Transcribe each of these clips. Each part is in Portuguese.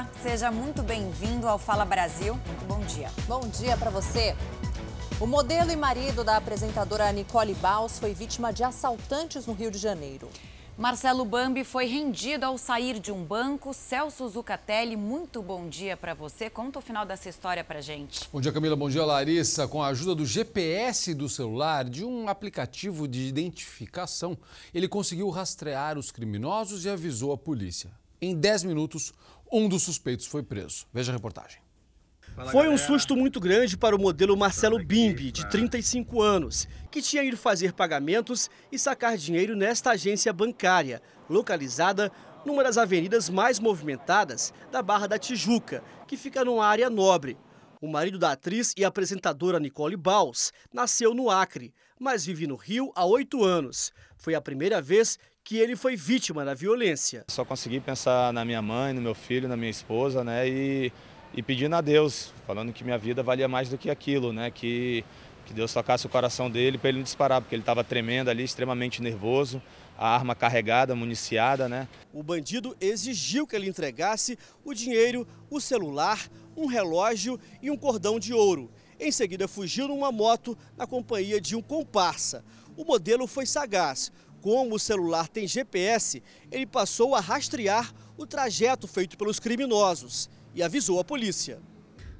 Olá, seja muito bem-vindo ao Fala Brasil. Muito bom dia. Bom dia para você. O modelo e marido da apresentadora Nicole Baus foi vítima de assaltantes no Rio de Janeiro. Marcelo Bambi foi rendido ao sair de um banco. Celso Zucatelli, muito bom dia para você. Conta o final dessa história para gente. Bom dia, Camila. Bom dia, Larissa. Com a ajuda do GPS do celular, de um aplicativo de identificação, ele conseguiu rastrear os criminosos e avisou a polícia. Em 10 minutos, um dos suspeitos foi preso. Veja a reportagem. Foi um susto muito grande para o modelo Marcelo Bimbi, de 35 anos, que tinha ido fazer pagamentos e sacar dinheiro nesta agência bancária, localizada numa das avenidas mais movimentadas da Barra da Tijuca, que fica numa área nobre. O marido da atriz e apresentadora Nicole Baus nasceu no Acre, mas vive no Rio há oito anos. Foi a primeira vez que ele foi vítima da violência. Só consegui pensar na minha mãe, no meu filho, na minha esposa, né? E, e pedindo a Deus, falando que minha vida valia mais do que aquilo, né? Que, que Deus tocasse o coração dele para ele não disparar, porque ele estava tremendo ali, extremamente nervoso, a arma carregada, municiada, né? O bandido exigiu que ele entregasse o dinheiro, o celular, um relógio e um cordão de ouro. Em seguida, fugiu numa moto na companhia de um comparsa. O modelo foi sagaz como o celular tem GPS, ele passou a rastrear o trajeto feito pelos criminosos e avisou a polícia.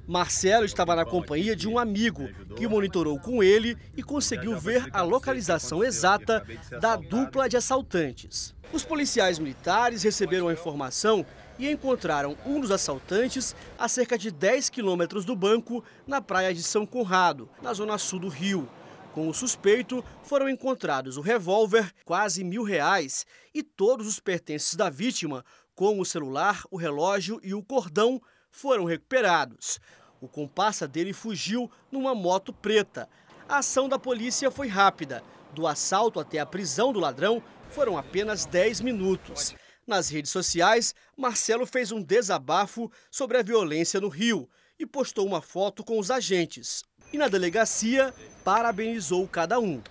Marcelo estava na companhia de um amigo que monitorou com ele e conseguiu ver a localização exata da dupla de assaltantes. Os policiais militares receberam a informação e encontraram um dos assaltantes a cerca de 10 quilômetros do banco na praia de São Conrado, na zona sul do Rio. Com o suspeito, foram encontrados o revólver, quase mil reais, e todos os pertences da vítima, como o celular, o relógio e o cordão, foram recuperados. O comparsa dele fugiu numa moto preta. A ação da polícia foi rápida. Do assalto até a prisão do ladrão foram apenas 10 minutos. Nas redes sociais, Marcelo fez um desabafo sobre a violência no Rio e postou uma foto com os agentes. E na delegacia, parabenizou cada um.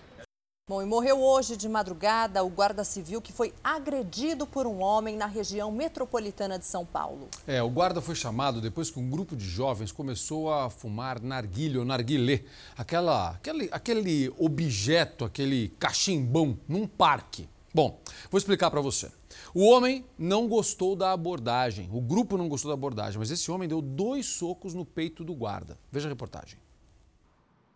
Bom, e morreu hoje de madrugada o guarda civil que foi agredido por um homem na região metropolitana de São Paulo. É, o guarda foi chamado depois que um grupo de jovens começou a fumar narguilha ou narguilé, aquela, aquele, aquele objeto, aquele cachimbão num parque. Bom, vou explicar para você. O homem não gostou da abordagem, o grupo não gostou da abordagem, mas esse homem deu dois socos no peito do guarda. Veja a reportagem.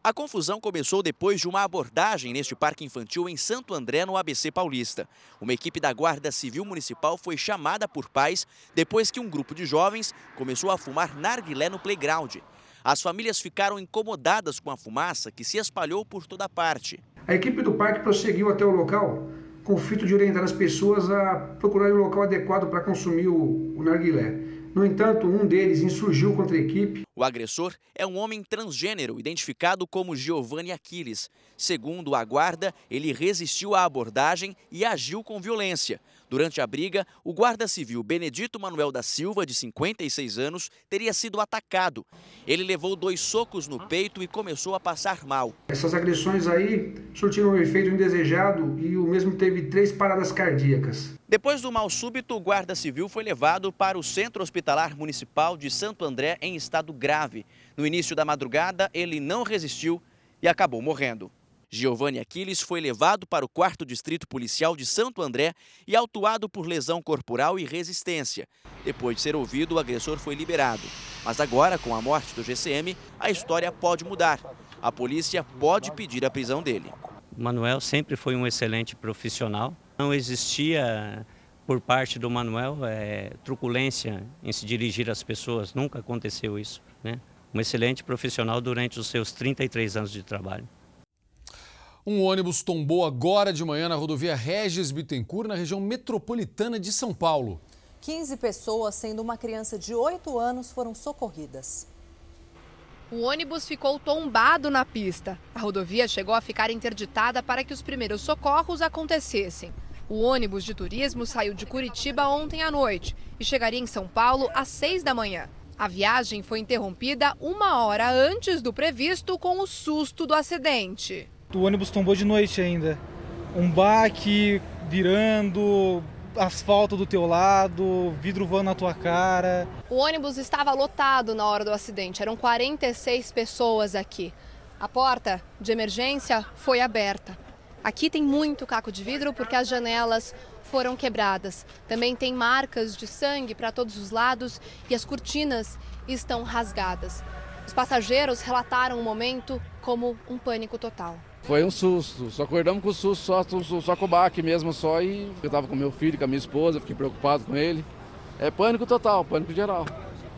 A confusão começou depois de uma abordagem neste parque infantil em Santo André, no ABC Paulista. Uma equipe da Guarda Civil Municipal foi chamada por pais depois que um grupo de jovens começou a fumar narguilé no playground. As famílias ficaram incomodadas com a fumaça que se espalhou por toda parte. A equipe do parque prosseguiu até o local com o fito de orientar as pessoas a procurar o local adequado para consumir o, o narguilé. No entanto, um deles insurgiu contra a equipe. O agressor é um homem transgênero, identificado como Giovanni Aquiles. Segundo a guarda, ele resistiu à abordagem e agiu com violência. Durante a briga, o guarda civil Benedito Manuel da Silva, de 56 anos, teria sido atacado. Ele levou dois socos no peito e começou a passar mal. Essas agressões aí surtiram um efeito indesejado e o mesmo teve três paradas cardíacas. Depois do mal súbito, o guarda civil foi levado para o Centro Hospitalar Municipal de Santo André em estado grave. No início da madrugada, ele não resistiu e acabou morrendo. Giovanni Aquiles foi levado para o 4 Distrito Policial de Santo André e autuado por lesão corporal e resistência. Depois de ser ouvido, o agressor foi liberado. Mas agora, com a morte do GCM, a história pode mudar. A polícia pode pedir a prisão dele. Manuel sempre foi um excelente profissional. Não existia por parte do Manuel é, truculência em se dirigir às pessoas. Nunca aconteceu isso. Um excelente profissional durante os seus 33 anos de trabalho. Um ônibus tombou agora de manhã na rodovia Regis Bittencourt, na região metropolitana de São Paulo. 15 pessoas, sendo uma criança de 8 anos, foram socorridas. O ônibus ficou tombado na pista. A rodovia chegou a ficar interditada para que os primeiros socorros acontecessem. O ônibus de turismo saiu de Curitiba ontem à noite e chegaria em São Paulo às 6 da manhã. A viagem foi interrompida uma hora antes do previsto com o susto do acidente. O ônibus tombou de noite ainda. Um baque virando, asfalto do teu lado, vidro voando na tua cara. O ônibus estava lotado na hora do acidente, eram 46 pessoas aqui. A porta de emergência foi aberta. Aqui tem muito caco de vidro porque as janelas foram quebradas. Também tem marcas de sangue para todos os lados e as cortinas estão rasgadas. Os passageiros relataram o momento como um pânico total. Foi um susto, só acordamos com o susto, só, só, só com o baque mesmo, só e eu estava com meu filho, com a minha esposa, fiquei preocupado com ele. É pânico total, pânico geral.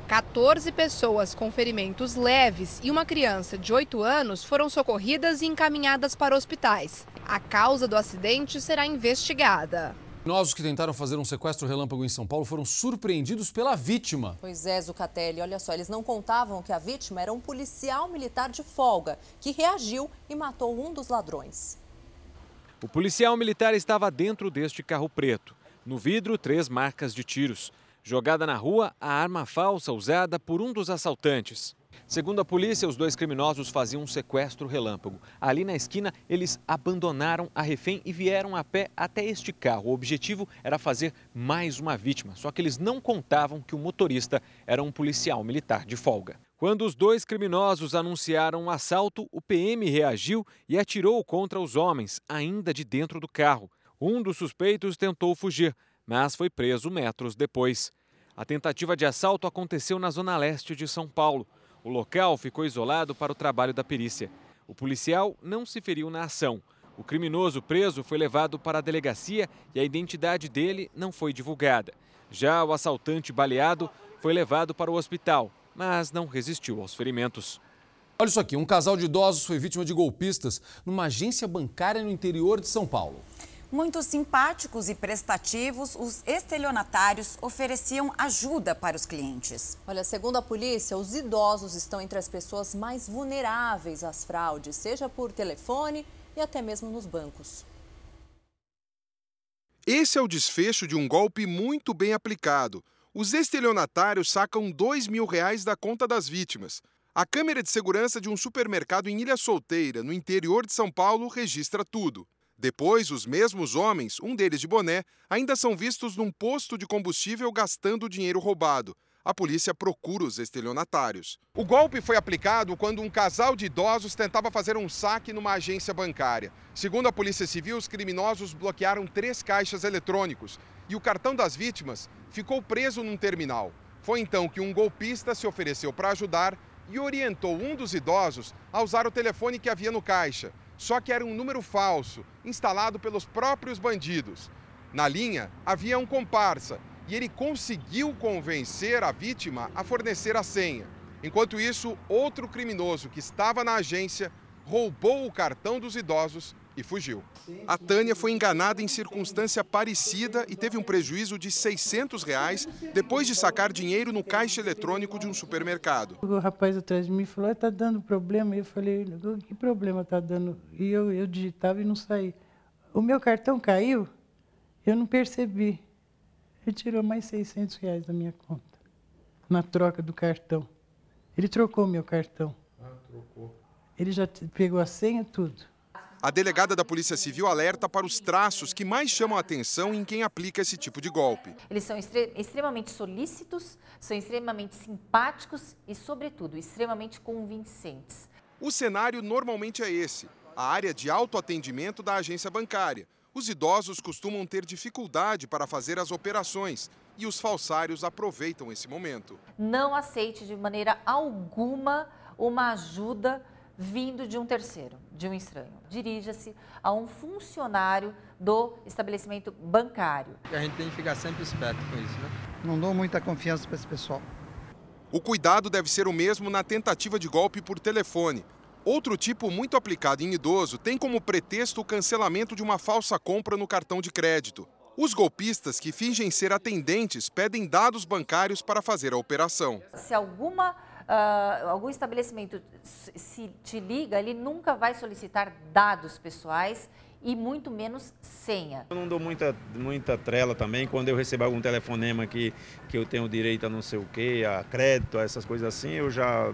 14 pessoas com ferimentos leves e uma criança de 8 anos foram socorridas e encaminhadas para hospitais. A causa do acidente será investigada. Criminosos que tentaram fazer um sequestro relâmpago em São Paulo foram surpreendidos pela vítima. Pois é, Zucatelli, olha só, eles não contavam que a vítima era um policial militar de folga, que reagiu e matou um dos ladrões. O policial militar estava dentro deste carro preto. No vidro, três marcas de tiros. Jogada na rua, a arma falsa usada por um dos assaltantes. Segundo a polícia, os dois criminosos faziam um sequestro relâmpago. Ali na esquina, eles abandonaram a refém e vieram a pé até este carro. O objetivo era fazer mais uma vítima, só que eles não contavam que o motorista era um policial militar de folga. Quando os dois criminosos anunciaram o um assalto, o PM reagiu e atirou contra os homens, ainda de dentro do carro. Um dos suspeitos tentou fugir, mas foi preso metros depois. A tentativa de assalto aconteceu na zona leste de São Paulo. O local ficou isolado para o trabalho da perícia. O policial não se feriu na ação. O criminoso preso foi levado para a delegacia e a identidade dele não foi divulgada. Já o assaltante baleado foi levado para o hospital, mas não resistiu aos ferimentos. Olha isso aqui: um casal de idosos foi vítima de golpistas numa agência bancária no interior de São Paulo. Muito simpáticos e prestativos, os estelionatários ofereciam ajuda para os clientes. Olha, segundo a polícia, os idosos estão entre as pessoas mais vulneráveis às fraudes, seja por telefone e até mesmo nos bancos. Esse é o desfecho de um golpe muito bem aplicado. Os estelionatários sacam dois mil reais da conta das vítimas. A câmera de segurança de um supermercado em Ilha Solteira, no interior de São Paulo, registra tudo. Depois, os mesmos homens, um deles de boné, ainda são vistos num posto de combustível gastando o dinheiro roubado. A polícia procura os estelionatários. O golpe foi aplicado quando um casal de idosos tentava fazer um saque numa agência bancária. Segundo a Polícia Civil, os criminosos bloquearam três caixas eletrônicos e o cartão das vítimas ficou preso num terminal. Foi então que um golpista se ofereceu para ajudar e orientou um dos idosos a usar o telefone que havia no caixa. Só que era um número falso, instalado pelos próprios bandidos. Na linha havia um comparsa e ele conseguiu convencer a vítima a fornecer a senha. Enquanto isso, outro criminoso que estava na agência roubou o cartão dos idosos e fugiu. A Tânia foi enganada em circunstância parecida e teve um prejuízo de 600 reais depois de sacar dinheiro no caixa eletrônico de um supermercado. O rapaz atrás de mim falou, está dando problema. E eu falei, que problema está dando? E eu, eu digitava e não saía. O meu cartão caiu, eu não percebi. Ele tirou mais 600 reais da minha conta, na troca do cartão. Ele trocou meu cartão. Ah, trocou. Ele já pegou a senha, tudo. A delegada da Polícia Civil alerta para os traços que mais chamam a atenção em quem aplica esse tipo de golpe. Eles são extremamente solícitos, são extremamente simpáticos e, sobretudo, extremamente convincentes. O cenário normalmente é esse: a área de autoatendimento da agência bancária. Os idosos costumam ter dificuldade para fazer as operações e os falsários aproveitam esse momento. Não aceite de maneira alguma uma ajuda vindo de um terceiro, de um estranho. Dirija-se a um funcionário do estabelecimento bancário. A gente tem que ficar sempre esperto com isso, né? Não dou muita confiança para esse pessoal. O cuidado deve ser o mesmo na tentativa de golpe por telefone. Outro tipo muito aplicado em idoso tem como pretexto o cancelamento de uma falsa compra no cartão de crédito. Os golpistas que fingem ser atendentes pedem dados bancários para fazer a operação. Se alguma uh, algum estabelecimento se te liga, ele nunca vai solicitar dados pessoais e muito menos senha. Eu não dou muita, muita trela também quando eu recebo algum telefonema que, que eu tenho direito a não sei o quê, a crédito, a essas coisas assim, eu já,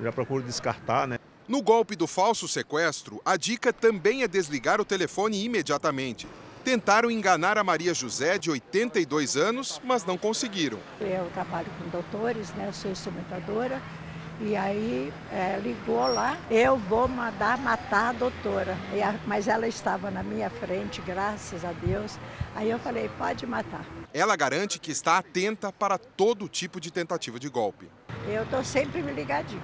já procuro descartar, né? No golpe do falso sequestro, a dica também é desligar o telefone imediatamente. Tentaram enganar a Maria José, de 82 anos, mas não conseguiram. Eu trabalho com doutores, né? Eu sou instrumentadora. E aí é, ligou lá, eu vou mandar matar a doutora. A, mas ela estava na minha frente, graças a Deus. Aí eu falei, pode matar. Ela garante que está atenta para todo tipo de tentativa de golpe. Eu estou sempre me ligadinho.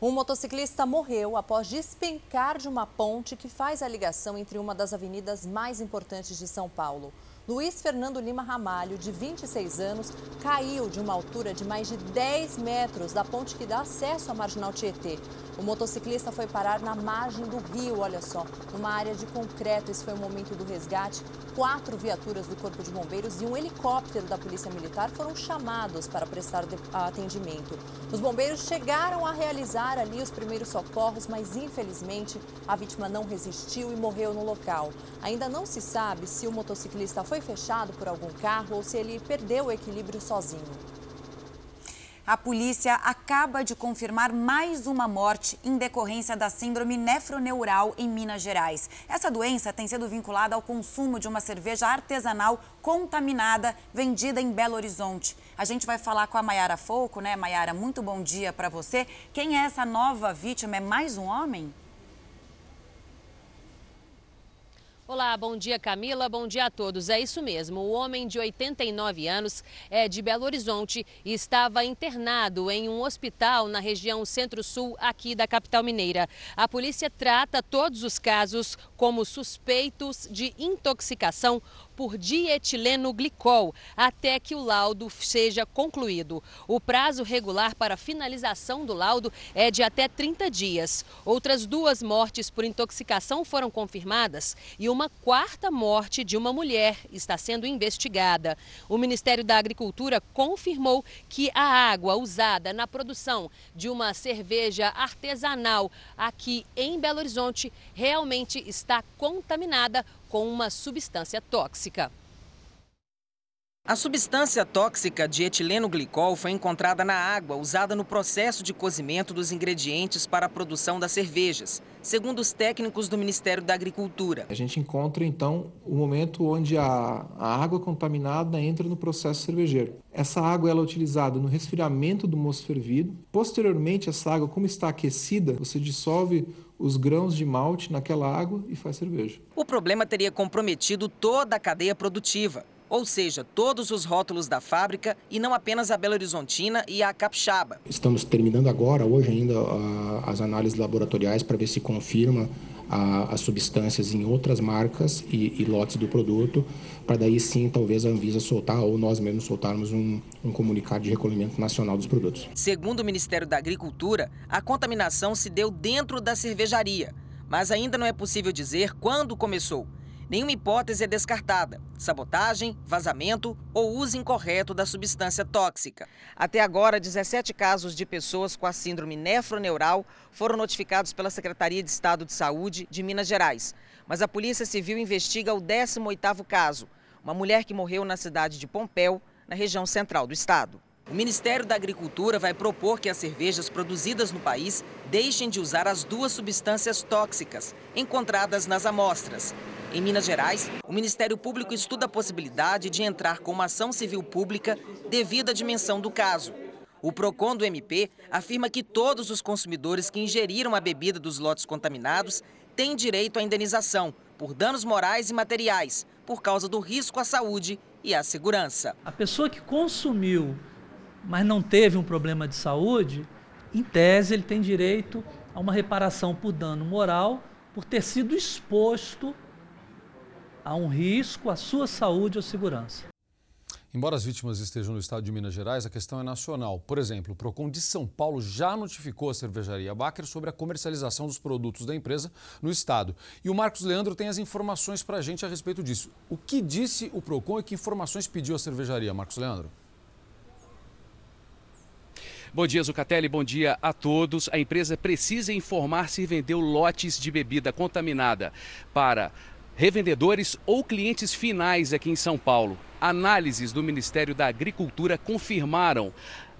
Um motociclista morreu após despencar de uma ponte que faz a ligação entre uma das avenidas mais importantes de São Paulo. Luiz Fernando Lima Ramalho, de 26 anos, caiu de uma altura de mais de 10 metros da ponte que dá acesso à Marginal Tietê. O motociclista foi parar na margem do rio, olha só, numa área de concreto. Esse foi o momento do resgate. Quatro viaturas do Corpo de Bombeiros e um helicóptero da Polícia Militar foram chamados para prestar atendimento. Os bombeiros chegaram a realizar ali os primeiros socorros, mas infelizmente a vítima não resistiu e morreu no local. Ainda não se sabe se o motociclista foi fechado por algum carro ou se ele perdeu o equilíbrio sozinho. A polícia acaba de confirmar mais uma morte em decorrência da síndrome nefroneural em Minas Gerais. Essa doença tem sido vinculada ao consumo de uma cerveja artesanal contaminada vendida em Belo Horizonte. A gente vai falar com a Maiara Fouco, né? Maiara, muito bom dia para você. Quem é essa nova vítima? É mais um homem? Olá, bom dia Camila, bom dia a todos. É isso mesmo, o homem de 89 anos é de Belo Horizonte e estava internado em um hospital na região centro-sul aqui da capital mineira. A polícia trata todos os casos como suspeitos de intoxicação por dietileno glicol até que o laudo seja concluído. O prazo regular para finalização do laudo é de até 30 dias. Outras duas mortes por intoxicação foram confirmadas e uma quarta morte de uma mulher está sendo investigada. O Ministério da Agricultura confirmou que a água usada na produção de uma cerveja artesanal aqui em Belo Horizonte realmente está contaminada com uma substância tóxica. A substância tóxica de etileno glicol foi encontrada na água usada no processo de cozimento dos ingredientes para a produção das cervejas, segundo os técnicos do Ministério da Agricultura. A gente encontra então o momento onde a, a água contaminada entra no processo cervejeiro. Essa água ela é utilizada no resfriamento do moço fervido. Posteriormente, essa água, como está aquecida, você dissolve os grãos de malte naquela água e faz cerveja. O problema teria comprometido toda a cadeia produtiva ou seja, todos os rótulos da fábrica e não apenas a Belo Horizontina e a Capixaba. Estamos terminando agora, hoje ainda, as análises laboratoriais para ver se confirma as substâncias em outras marcas e, e lotes do produto, para daí sim talvez a Anvisa soltar ou nós mesmos soltarmos um, um comunicado de recolhimento nacional dos produtos. Segundo o Ministério da Agricultura, a contaminação se deu dentro da cervejaria, mas ainda não é possível dizer quando começou. Nenhuma hipótese é descartada: sabotagem, vazamento ou uso incorreto da substância tóxica. Até agora, 17 casos de pessoas com a síndrome nefroneural foram notificados pela Secretaria de Estado de Saúde de Minas Gerais. Mas a Polícia Civil investiga o 18º caso, uma mulher que morreu na cidade de Pompéu, na região central do estado. O Ministério da Agricultura vai propor que as cervejas produzidas no país deixem de usar as duas substâncias tóxicas encontradas nas amostras. Em Minas Gerais, o Ministério Público estuda a possibilidade de entrar com uma ação civil pública devido à dimensão do caso. O PROCON do MP afirma que todos os consumidores que ingeriram a bebida dos lotes contaminados têm direito à indenização por danos morais e materiais, por causa do risco à saúde e à segurança. A pessoa que consumiu mas não teve um problema de saúde, em tese ele tem direito a uma reparação por dano moral por ter sido exposto a um risco à sua saúde ou segurança. Embora as vítimas estejam no estado de Minas Gerais, a questão é nacional. Por exemplo, o Procon de São Paulo já notificou a cervejaria Baker sobre a comercialização dos produtos da empresa no estado. E o Marcos Leandro tem as informações para a gente a respeito disso. O que disse o Procon e que informações pediu a cervejaria, Marcos Leandro? Bom dia, Zucatelli. Bom dia a todos. A empresa precisa informar se vendeu lotes de bebida contaminada para revendedores ou clientes finais aqui em São Paulo. Análises do Ministério da Agricultura confirmaram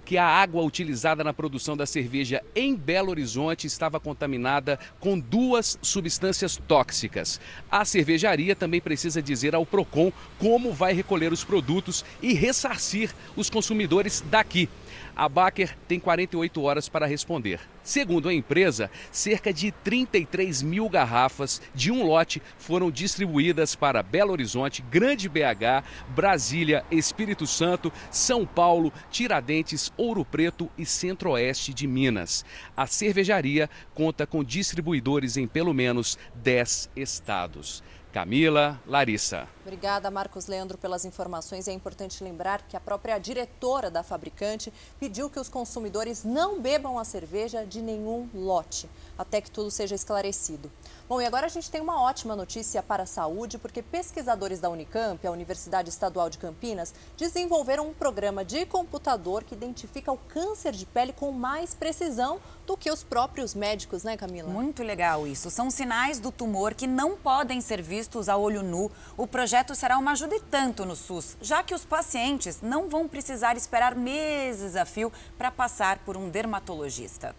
que a água utilizada na produção da cerveja em Belo Horizonte estava contaminada com duas substâncias tóxicas. A cervejaria também precisa dizer ao Procon como vai recolher os produtos e ressarcir os consumidores daqui. A Baker tem 48 horas para responder. Segundo a empresa, cerca de 33 mil garrafas de um lote foram distribuídas para Belo Horizonte, Grande BH, Brasília, Espírito Santo, São Paulo, Tiradentes, Ouro Preto e Centro-Oeste de Minas. A cervejaria conta com distribuidores em pelo menos 10 estados. Camila, Larissa. Obrigada, Marcos Leandro, pelas informações. É importante lembrar que a própria diretora da fabricante pediu que os consumidores não bebam a cerveja de nenhum lote, até que tudo seja esclarecido. Bom, e agora a gente tem uma ótima notícia para a saúde, porque pesquisadores da Unicamp, a Universidade Estadual de Campinas, desenvolveram um programa de computador que identifica o câncer de pele com mais precisão do que os próprios médicos, né, Camila? Muito legal isso. São sinais do tumor que não podem ser vistos a olho nu. O projeto será uma ajuda e tanto no SUS, já que os pacientes não vão precisar esperar meses a fio para passar por um dermatologista.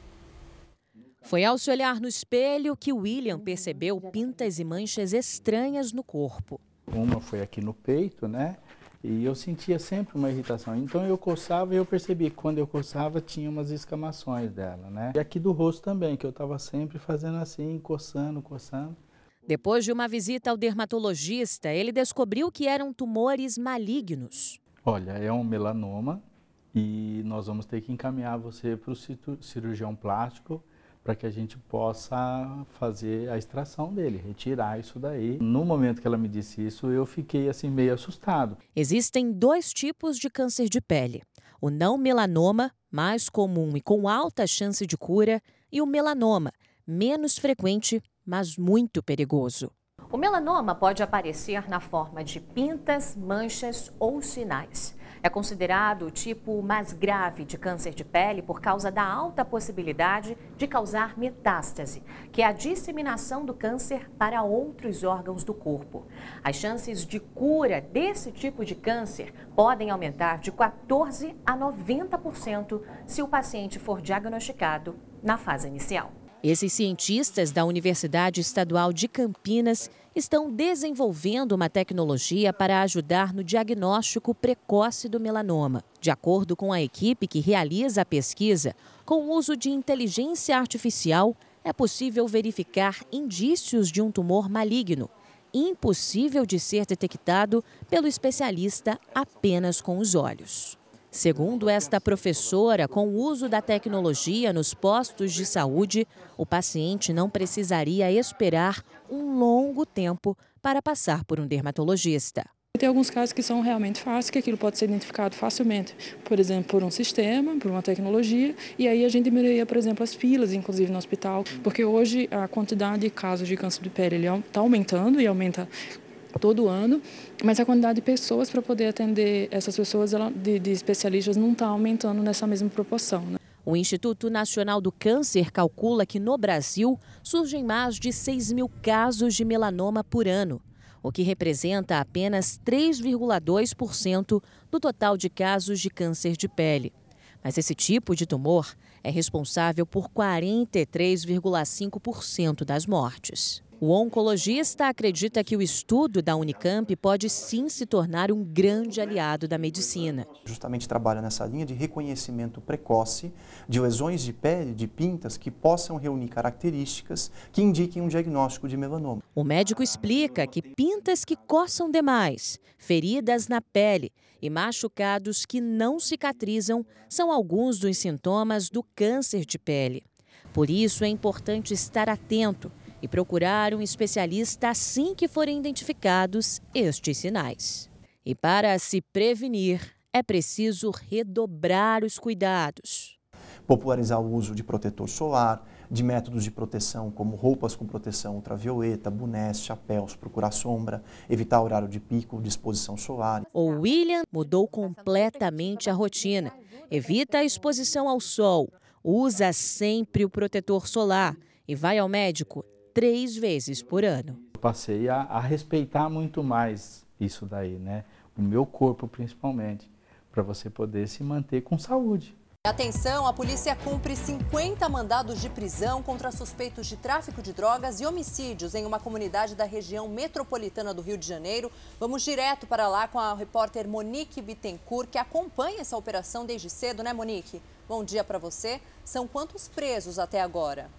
Foi ao se olhar no espelho que William percebeu pintas e manchas estranhas no corpo. Uma foi aqui no peito, né? E eu sentia sempre uma irritação. Então eu coçava e eu percebi que quando eu coçava tinha umas escamações dela, né? E aqui do rosto também, que eu estava sempre fazendo assim, coçando, coçando. Depois de uma visita ao dermatologista, ele descobriu que eram tumores malignos. Olha, é um melanoma e nós vamos ter que encaminhar você para o cirurgião plástico para que a gente possa fazer a extração dele, retirar isso daí. No momento que ela me disse isso, eu fiquei assim meio assustado. Existem dois tipos de câncer de pele: o não melanoma, mais comum e com alta chance de cura, e o melanoma, menos frequente, mas muito perigoso. O melanoma pode aparecer na forma de pintas, manchas ou sinais. É considerado o tipo mais grave de câncer de pele por causa da alta possibilidade de causar metástase, que é a disseminação do câncer para outros órgãos do corpo. As chances de cura desse tipo de câncer podem aumentar de 14 a 90% se o paciente for diagnosticado na fase inicial. Esses cientistas da Universidade Estadual de Campinas estão desenvolvendo uma tecnologia para ajudar no diagnóstico precoce do melanoma. De acordo com a equipe que realiza a pesquisa, com o uso de inteligência artificial, é possível verificar indícios de um tumor maligno, impossível de ser detectado pelo especialista apenas com os olhos. Segundo esta professora, com o uso da tecnologia nos postos de saúde, o paciente não precisaria esperar um longo tempo para passar por um dermatologista. Tem alguns casos que são realmente fáceis, que aquilo pode ser identificado facilmente, por exemplo, por um sistema, por uma tecnologia, e aí a gente diminuiria, por exemplo, as filas, inclusive no hospital, porque hoje a quantidade de casos de câncer de pele está aumentando e aumenta todo ano, mas a quantidade de pessoas para poder atender essas pessoas ela, de, de, especialistas não está aumentando nessa mesma proporção. Né? O Instituto Nacional do Câncer calcula que no Brasil surgem mais de 6 mil casos de melanoma por ano, o que representa apenas 3,2% do total de casos de câncer de pele. Mas esse tipo de tumor é responsável por 43,5% das mortes. O oncologista acredita que o estudo da Unicamp pode sim se tornar um grande aliado da medicina. Justamente trabalha nessa linha de reconhecimento precoce de lesões de pele, de pintas, que possam reunir características que indiquem um diagnóstico de melanoma. O médico explica que pintas que coçam demais, feridas na pele e machucados que não cicatrizam são alguns dos sintomas do câncer de pele. Por isso é importante estar atento e procurar um especialista assim que forem identificados estes sinais. E para se prevenir, é preciso redobrar os cuidados. Popularizar o uso de protetor solar, de métodos de proteção como roupas com proteção ultravioleta, bonés, chapéus, procurar sombra, evitar horário de pico, de exposição solar. O William mudou completamente a rotina. Evita a exposição ao sol, usa sempre o protetor solar e vai ao médico três vezes por ano. Passei a, a respeitar muito mais isso daí, né? O meu corpo principalmente, para você poder se manter com saúde. Atenção, a polícia cumpre 50 mandados de prisão contra suspeitos de tráfico de drogas e homicídios em uma comunidade da região metropolitana do Rio de Janeiro. Vamos direto para lá com a repórter Monique Bittencourt, que acompanha essa operação desde cedo, né, Monique? Bom dia para você. São quantos presos até agora?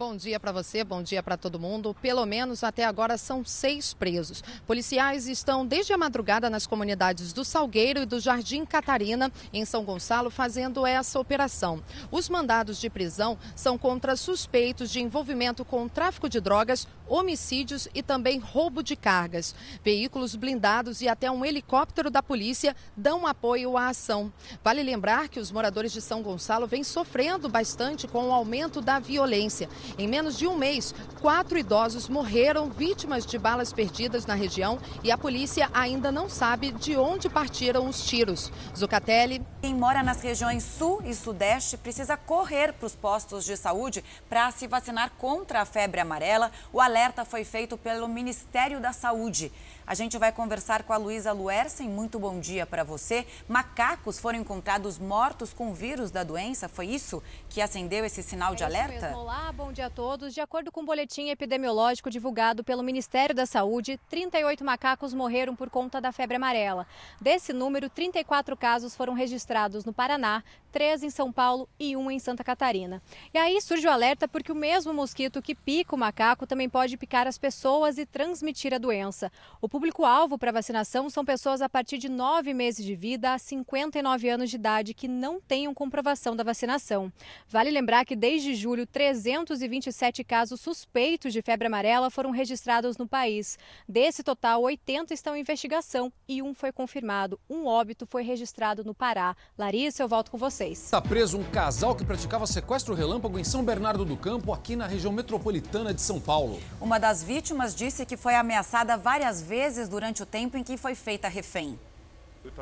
Bom dia para você, bom dia para todo mundo. Pelo menos até agora são seis presos. Policiais estão desde a madrugada nas comunidades do Salgueiro e do Jardim Catarina, em São Gonçalo, fazendo essa operação. Os mandados de prisão são contra suspeitos de envolvimento com tráfico de drogas, homicídios e também roubo de cargas. Veículos blindados e até um helicóptero da polícia dão apoio à ação. Vale lembrar que os moradores de São Gonçalo vêm sofrendo bastante com o aumento da violência. Em menos de um mês, quatro idosos morreram vítimas de balas perdidas na região e a polícia ainda não sabe de onde partiram os tiros. Zucatelli. Quem mora nas regiões sul e sudeste precisa correr para os postos de saúde para se vacinar contra a febre amarela. O alerta foi feito pelo Ministério da Saúde. A gente vai conversar com a Luísa Luersen. Muito bom dia para você. Macacos foram encontrados mortos com o vírus da doença. Foi isso que acendeu esse sinal de é alerta? Mesmo. Olá, bom dia a todos. De acordo com o um boletim epidemiológico divulgado pelo Ministério da Saúde, 38 macacos morreram por conta da febre amarela. Desse número, 34 casos foram registrados no Paraná, 3 em São Paulo e 1 em Santa Catarina. E aí surge o alerta porque o mesmo mosquito que pica o macaco também pode picar as pessoas e transmitir a doença. O público-alvo para vacinação são pessoas a partir de 9 meses de vida a 59 anos de idade que não tenham comprovação da vacinação. Vale lembrar que desde julho, 327 casos suspeitos de febre amarela foram registrados no país. Desse total, 80 estão em investigação e um foi confirmado. Um óbito foi registrado no Pará. Larissa, eu volto com vocês. Está preso um casal que praticava sequestro relâmpago em São Bernardo do Campo, aqui na região metropolitana de São Paulo. Uma das vítimas disse que foi ameaçada várias vezes durante o tempo em que foi feita refém.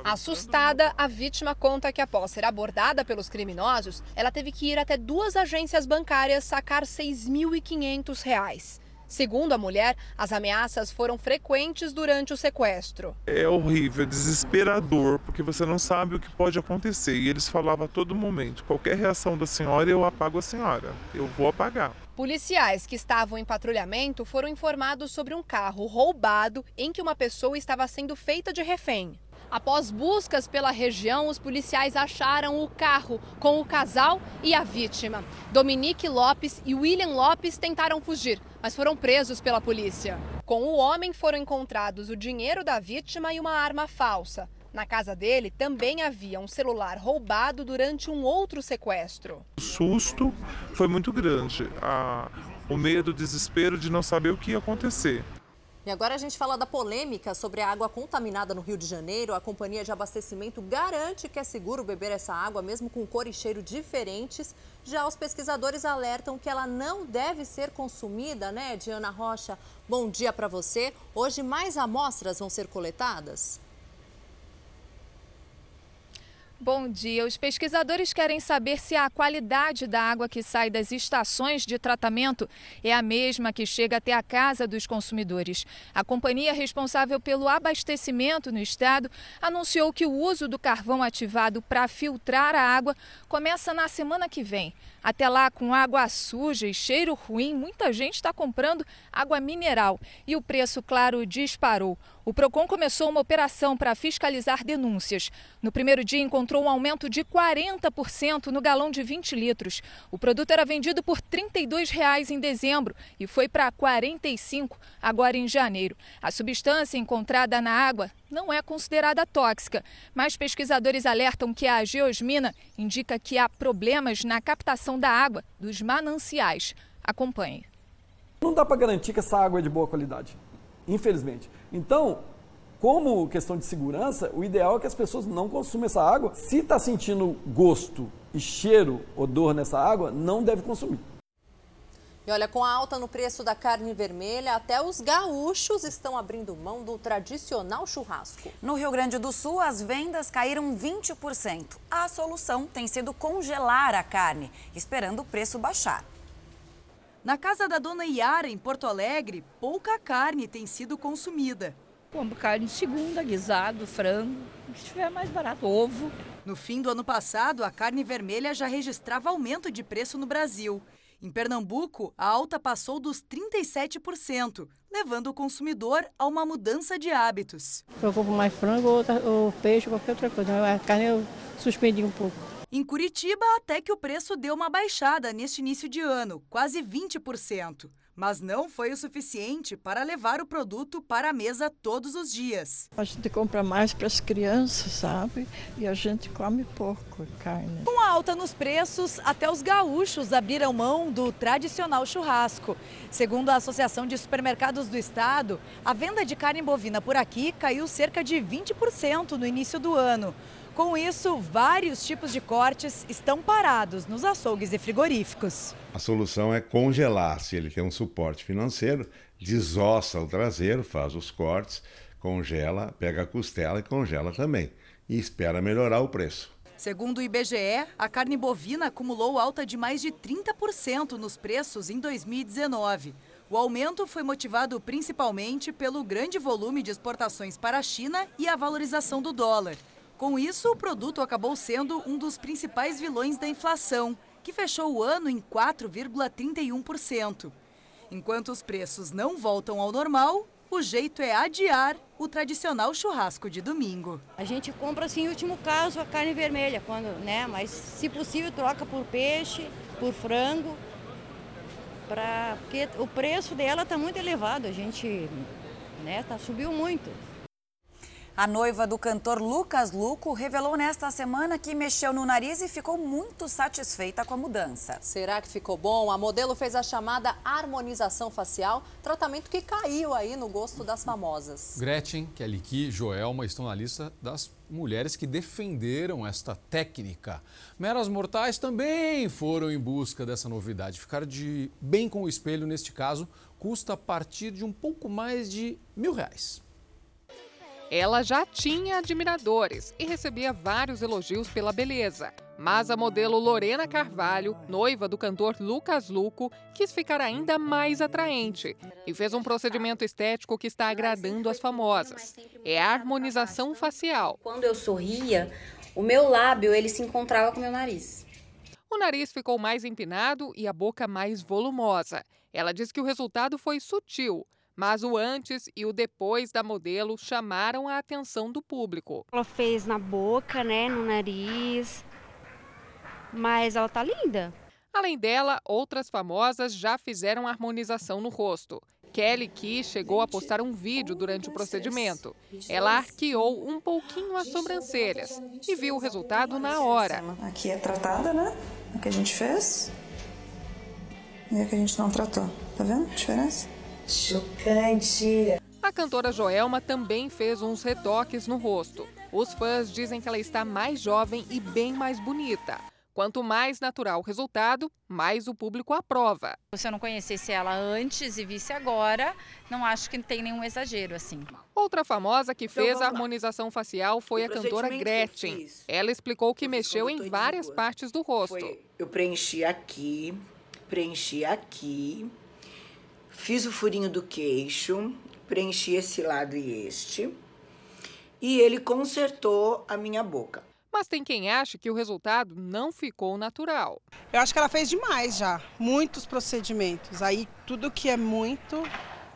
Assustada, a vítima conta que após ser abordada pelos criminosos, ela teve que ir até duas agências bancárias sacar R$ 6.500. Segundo a mulher, as ameaças foram frequentes durante o sequestro. É horrível, é desesperador, porque você não sabe o que pode acontecer. E eles falavam a todo momento: qualquer reação da senhora, eu apago a senhora. Eu vou apagar. Policiais que estavam em patrulhamento foram informados sobre um carro roubado em que uma pessoa estava sendo feita de refém. Após buscas pela região, os policiais acharam o carro com o casal e a vítima. Dominique Lopes e William Lopes tentaram fugir, mas foram presos pela polícia. Com o homem foram encontrados o dinheiro da vítima e uma arma falsa. Na casa dele também havia um celular roubado durante um outro sequestro. O susto foi muito grande. Ah, o medo, o desespero de não saber o que ia acontecer. E agora a gente fala da polêmica sobre a água contaminada no Rio de Janeiro. A companhia de abastecimento garante que é seguro beber essa água, mesmo com cor e cheiro diferentes. Já os pesquisadores alertam que ela não deve ser consumida, né, Diana Rocha? Bom dia para você. Hoje mais amostras vão ser coletadas? Bom dia. Os pesquisadores querem saber se a qualidade da água que sai das estações de tratamento é a mesma que chega até a casa dos consumidores. A companhia responsável pelo abastecimento no estado anunciou que o uso do carvão ativado para filtrar a água começa na semana que vem. Até lá, com água suja e cheiro ruim, muita gente está comprando água mineral e o preço, claro, disparou. O Procon começou uma operação para fiscalizar denúncias. No primeiro dia, encontrou um aumento de 40% no galão de 20 litros. O produto era vendido por 32 reais em dezembro e foi para R$ 45 agora em janeiro. A substância encontrada na água não é considerada tóxica, mas pesquisadores alertam que a geosmina indica que há problemas na captação da água dos mananciais. Acompanhe. Não dá para garantir que essa água é de boa qualidade, infelizmente. Então, como questão de segurança, o ideal é que as pessoas não consumam essa água. Se está sentindo gosto e cheiro, odor nessa água, não deve consumir. E olha, com a alta no preço da carne vermelha, até os gaúchos estão abrindo mão do tradicional churrasco. No Rio Grande do Sul, as vendas caíram 20%. A solução tem sido congelar a carne, esperando o preço baixar. Na casa da dona Iara, em Porto Alegre, pouca carne tem sido consumida. Como carne de segunda, guisado, frango, o que estiver mais barato, ovo. No fim do ano passado, a carne vermelha já registrava aumento de preço no Brasil. Em Pernambuco, a alta passou dos 37%, levando o consumidor a uma mudança de hábitos. Eu compro mais frango ou, ou peixe, qualquer outra coisa. A carne eu suspendi um pouco. Em Curitiba, até que o preço deu uma baixada neste início de ano, quase 20%. Mas não foi o suficiente para levar o produto para a mesa todos os dias. A gente compra mais para as crianças, sabe? E a gente come pouco carne. Com a alta nos preços, até os gaúchos abriram mão do tradicional churrasco. Segundo a Associação de Supermercados do Estado, a venda de carne bovina por aqui caiu cerca de 20% no início do ano. Com isso, vários tipos de cortes estão parados nos açougues e frigoríficos. A solução é congelar. Se ele tem um suporte financeiro, desossa o traseiro, faz os cortes, congela, pega a costela e congela também. E espera melhorar o preço. Segundo o IBGE, a carne bovina acumulou alta de mais de 30% nos preços em 2019. O aumento foi motivado principalmente pelo grande volume de exportações para a China e a valorização do dólar. Com isso, o produto acabou sendo um dos principais vilões da inflação, que fechou o ano em 4,31%. Enquanto os preços não voltam ao normal, o jeito é adiar o tradicional churrasco de domingo. A gente compra, assim, em último caso, a carne vermelha, quando, né? Mas, se possível, troca por peixe, por frango, pra... porque o preço dela está muito elevado. A gente, né, tá, subiu muito. A noiva do cantor Lucas Luco revelou nesta semana que mexeu no nariz e ficou muito satisfeita com a mudança. Será que ficou bom? A modelo fez a chamada harmonização facial, tratamento que caiu aí no gosto das famosas. Gretchen, Kelly Ki, Joelma estão na lista das mulheres que defenderam esta técnica. Meras mortais também foram em busca dessa novidade. Ficar de bem com o espelho, neste caso, custa a partir de um pouco mais de mil reais. Ela já tinha admiradores e recebia vários elogios pela beleza. Mas a modelo Lorena Carvalho, noiva do cantor Lucas Luco, quis ficar ainda mais atraente e fez um procedimento estético que está agradando as famosas. É a harmonização facial. Quando eu sorria, o meu lábio ele se encontrava com o meu nariz. O nariz ficou mais empinado e a boca mais volumosa. Ela diz que o resultado foi sutil, mas o antes e o depois da modelo chamaram a atenção do público. Ela fez na boca, né, no nariz, mas ela tá linda. Além dela, outras famosas já fizeram harmonização no rosto. Kelly Key chegou a postar um vídeo durante o procedimento. Ela arqueou um pouquinho as sobrancelhas e viu o resultado na hora. Aqui é tratada, né? O que a gente fez e a que a gente não tratou. Tá vendo a diferença? Chocante! A cantora Joelma também fez uns retoques no rosto. Os fãs dizem que ela está mais jovem e bem mais bonita. Quanto mais natural o resultado, mais o público aprova. Se eu não conhecesse ela antes e visse agora, não acho que tem nenhum exagero assim. Outra famosa que então, fez a harmonização facial foi a cantora Gretchen. Ela explicou que mexeu em várias partes do rosto. Foi, eu preenchi aqui, preenchi aqui, Fiz o furinho do queixo, preenchi esse lado e este, e ele consertou a minha boca. Mas tem quem acha que o resultado não ficou natural. Eu acho que ela fez demais já, muitos procedimentos. Aí tudo que é muito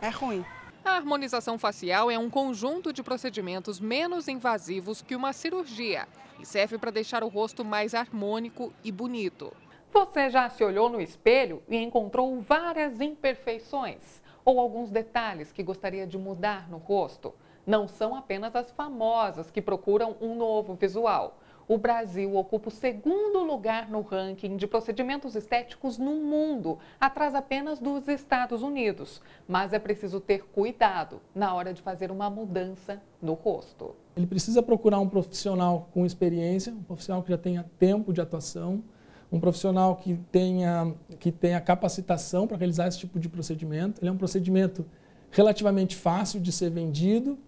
é ruim. A harmonização facial é um conjunto de procedimentos menos invasivos que uma cirurgia e serve para deixar o rosto mais harmônico e bonito. Você já se olhou no espelho e encontrou várias imperfeições ou alguns detalhes que gostaria de mudar no rosto? Não são apenas as famosas que procuram um novo visual. O Brasil ocupa o segundo lugar no ranking de procedimentos estéticos no mundo, atrás apenas dos Estados Unidos. Mas é preciso ter cuidado na hora de fazer uma mudança no rosto. Ele precisa procurar um profissional com experiência, um profissional que já tenha tempo de atuação, um profissional que tenha, que tenha capacitação para realizar esse tipo de procedimento. Ele é um procedimento relativamente fácil de ser vendido,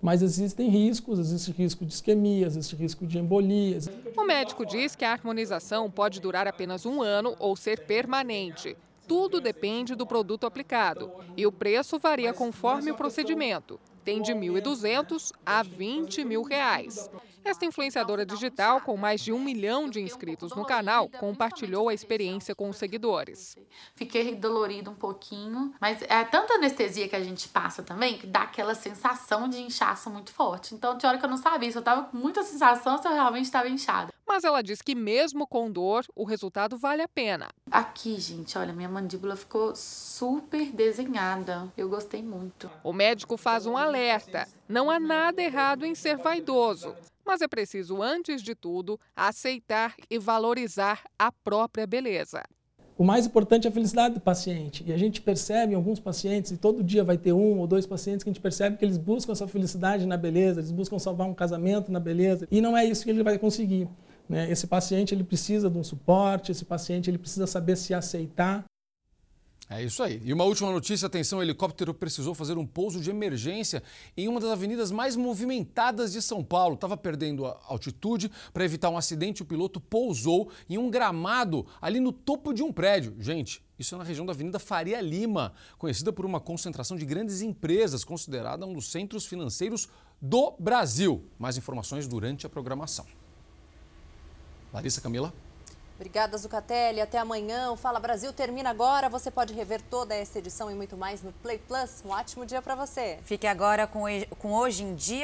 mas existem riscos, existe risco de isquemia, existe risco de embolias. O médico diz que a harmonização pode durar apenas um ano ou ser permanente. Tudo depende do produto aplicado e o preço varia conforme o procedimento. tem de 1.200 a 20 mil reais. Esta influenciadora digital, com mais de um milhão de inscritos no canal, compartilhou a experiência com os seguidores. Fiquei dolorido um pouquinho, mas é tanta anestesia que a gente passa também que dá aquela sensação de inchaço muito forte. Então, tinha hora que eu não sabia se eu estava com muita sensação se eu realmente estava inchada. Mas ela diz que mesmo com dor, o resultado vale a pena. Aqui, gente, olha, minha mandíbula ficou super desenhada. Eu gostei muito. O médico faz um alerta: não há nada errado em ser vaidoso. Mas é preciso, antes de tudo, aceitar e valorizar a própria beleza. O mais importante é a felicidade do paciente. E a gente percebe em alguns pacientes, e todo dia vai ter um ou dois pacientes que a gente percebe que eles buscam essa felicidade na beleza, eles buscam salvar um casamento na beleza. E não é isso que ele vai conseguir. Né? Esse paciente ele precisa de um suporte, esse paciente ele precisa saber se aceitar. É isso aí. E uma última notícia: atenção, o helicóptero precisou fazer um pouso de emergência em uma das avenidas mais movimentadas de São Paulo. Estava perdendo a altitude. Para evitar um acidente, o piloto pousou em um gramado ali no topo de um prédio. Gente, isso é na região da Avenida Faria Lima, conhecida por uma concentração de grandes empresas, considerada um dos centros financeiros do Brasil. Mais informações durante a programação. Larissa Camila. Obrigada, Zucatelli. Até amanhã. O Fala Brasil termina agora. Você pode rever toda essa edição e muito mais no Play Plus. Um ótimo dia para você. Fique agora com, com Hoje em Dia.